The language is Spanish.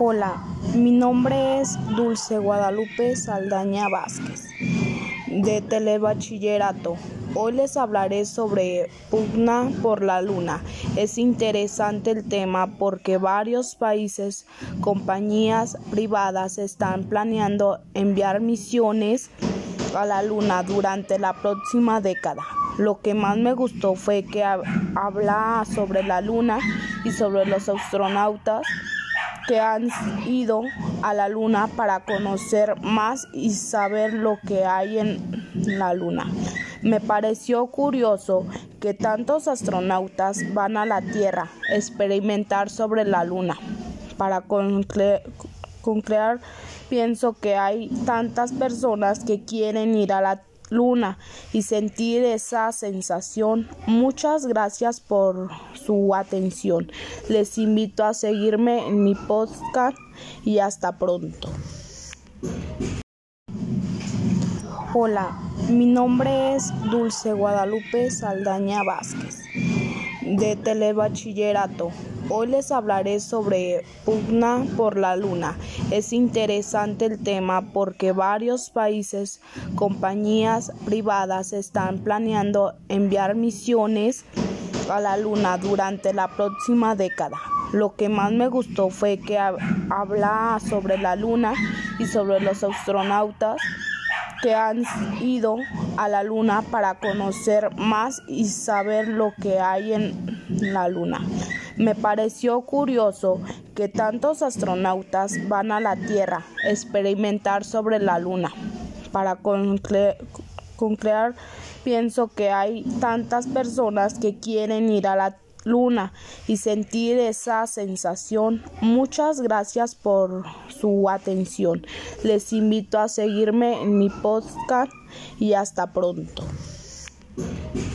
Hola, mi nombre es Dulce Guadalupe Saldaña Vázquez, de Telebachillerato. Hoy les hablaré sobre pugna por la luna. Es interesante el tema porque varios países, compañías privadas están planeando enviar misiones a la luna durante la próxima década. Lo que más me gustó fue que habla sobre la luna y sobre los astronautas que han ido a la luna para conocer más y saber lo que hay en la luna. Me pareció curioso que tantos astronautas van a la Tierra a experimentar sobre la luna. Para concrear, pienso que hay tantas personas que quieren ir a la luna y sentir esa sensación. Muchas gracias por su atención. Les invito a seguirme en mi podcast y hasta pronto. Hola, mi nombre es Dulce Guadalupe Saldaña Vázquez, de Telebachillerato. Hoy les hablaré sobre pugna por la luna. Es interesante el tema porque varios países, compañías privadas están planeando enviar misiones a la luna durante la próxima década. Lo que más me gustó fue que habla sobre la luna y sobre los astronautas que han ido a la luna para conocer más y saber lo que hay en la luna. Me pareció curioso que tantos astronautas van a la Tierra a experimentar sobre la Luna. Para concrear, pienso que hay tantas personas que quieren ir a la Luna y sentir esa sensación. Muchas gracias por su atención. Les invito a seguirme en mi podcast y hasta pronto.